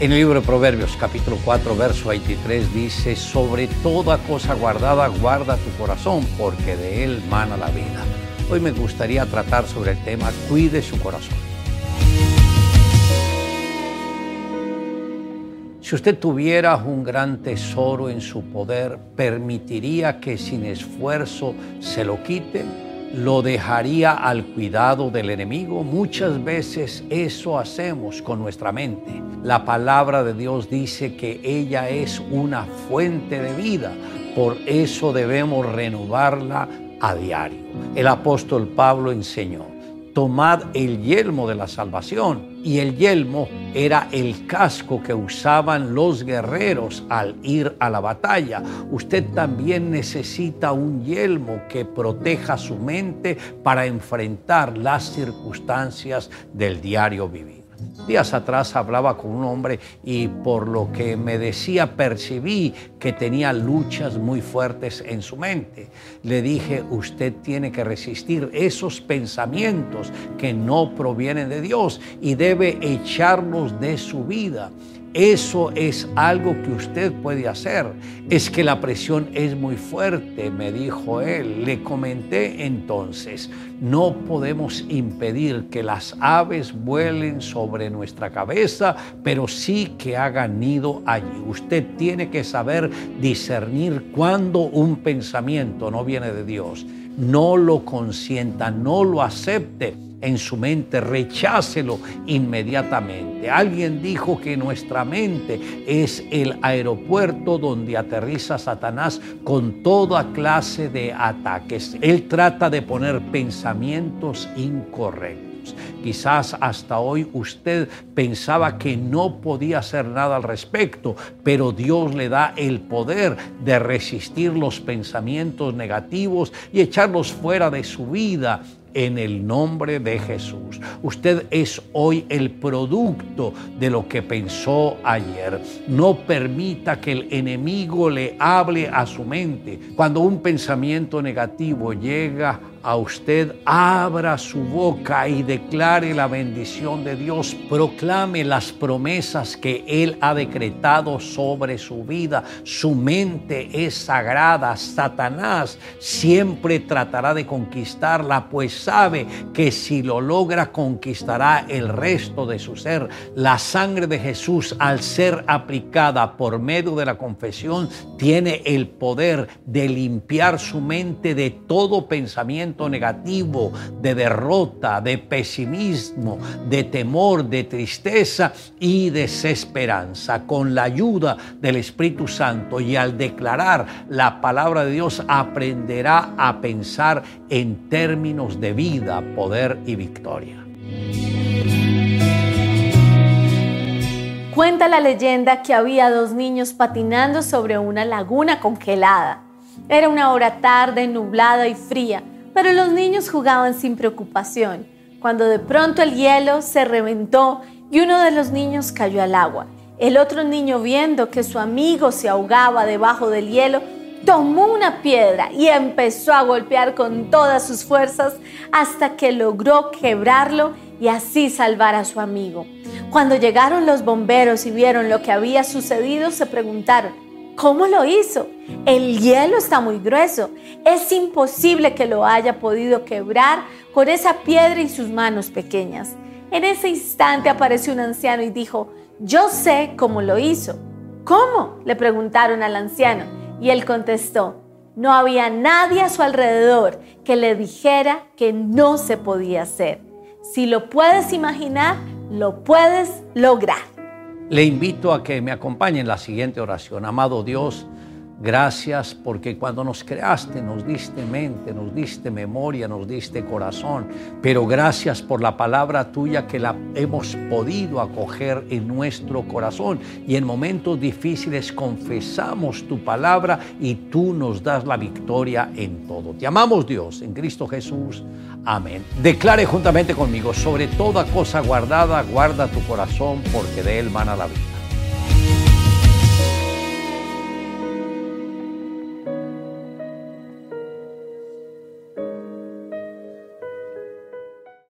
En el libro de Proverbios capítulo 4 verso 23 dice, sobre toda cosa guardada guarda tu corazón, porque de él mana la vida. Hoy me gustaría tratar sobre el tema cuide su corazón. Si usted tuviera un gran tesoro en su poder, ¿permitiría que sin esfuerzo se lo quiten? Lo dejaría al cuidado del enemigo. Muchas veces eso hacemos con nuestra mente. La palabra de Dios dice que ella es una fuente de vida, por eso debemos renovarla a diario. El apóstol Pablo enseñó tomad el yelmo de la salvación. Y el yelmo era el casco que usaban los guerreros al ir a la batalla. Usted también necesita un yelmo que proteja su mente para enfrentar las circunstancias del diario vivir. Días atrás hablaba con un hombre y por lo que me decía percibí que tenía luchas muy fuertes en su mente. Le dije, usted tiene que resistir esos pensamientos que no provienen de Dios y debe echarlos de su vida. Eso es algo que usted puede hacer. Es que la presión es muy fuerte, me dijo él. Le comenté entonces, no podemos impedir que las aves vuelen sobre nuestra cabeza, pero sí que hagan nido allí. Usted tiene que saber discernir cuando un pensamiento no viene de Dios. No lo consienta, no lo acepte en su mente, rechácelo inmediatamente. Alguien dijo que nuestra mente es el aeropuerto donde aterriza Satanás con toda clase de ataques. Él trata de poner pensamientos incorrectos. Quizás hasta hoy usted pensaba que no podía hacer nada al respecto, pero Dios le da el poder de resistir los pensamientos negativos y echarlos fuera de su vida en el nombre de Jesús. Usted es hoy el producto de lo que pensó ayer. No permita que el enemigo le hable a su mente. Cuando un pensamiento negativo llega a usted, abra su boca y declare la bendición de Dios, proclame las promesas que Él ha decretado sobre su vida. Su mente es sagrada. Satanás siempre tratará de conquistarla, pues sabe que si lo logra conquistará el resto de su ser. La sangre de Jesús, al ser aplicada por medio de la confesión, tiene el poder de limpiar su mente de todo pensamiento negativo, de derrota, de pesimismo, de temor, de tristeza y desesperanza. Con la ayuda del Espíritu Santo y al declarar la palabra de Dios aprenderá a pensar en términos de vida, poder y victoria. Cuenta la leyenda que había dos niños patinando sobre una laguna congelada. Era una hora tarde, nublada y fría pero los niños jugaban sin preocupación, cuando de pronto el hielo se reventó y uno de los niños cayó al agua. El otro niño, viendo que su amigo se ahogaba debajo del hielo, tomó una piedra y empezó a golpear con todas sus fuerzas hasta que logró quebrarlo y así salvar a su amigo. Cuando llegaron los bomberos y vieron lo que había sucedido, se preguntaron, ¿Cómo lo hizo? El hielo está muy grueso. Es imposible que lo haya podido quebrar con esa piedra y sus manos pequeñas. En ese instante apareció un anciano y dijo, yo sé cómo lo hizo. ¿Cómo? le preguntaron al anciano. Y él contestó, no había nadie a su alrededor que le dijera que no se podía hacer. Si lo puedes imaginar, lo puedes lograr. Le invito a que me acompañe en la siguiente oración. Amado Dios, Gracias porque cuando nos creaste nos diste mente, nos diste memoria, nos diste corazón. Pero gracias por la palabra tuya que la hemos podido acoger en nuestro corazón. Y en momentos difíciles confesamos tu palabra y tú nos das la victoria en todo. Te amamos Dios en Cristo Jesús. Amén. Declare juntamente conmigo, sobre toda cosa guardada, guarda tu corazón porque de él mana la vida.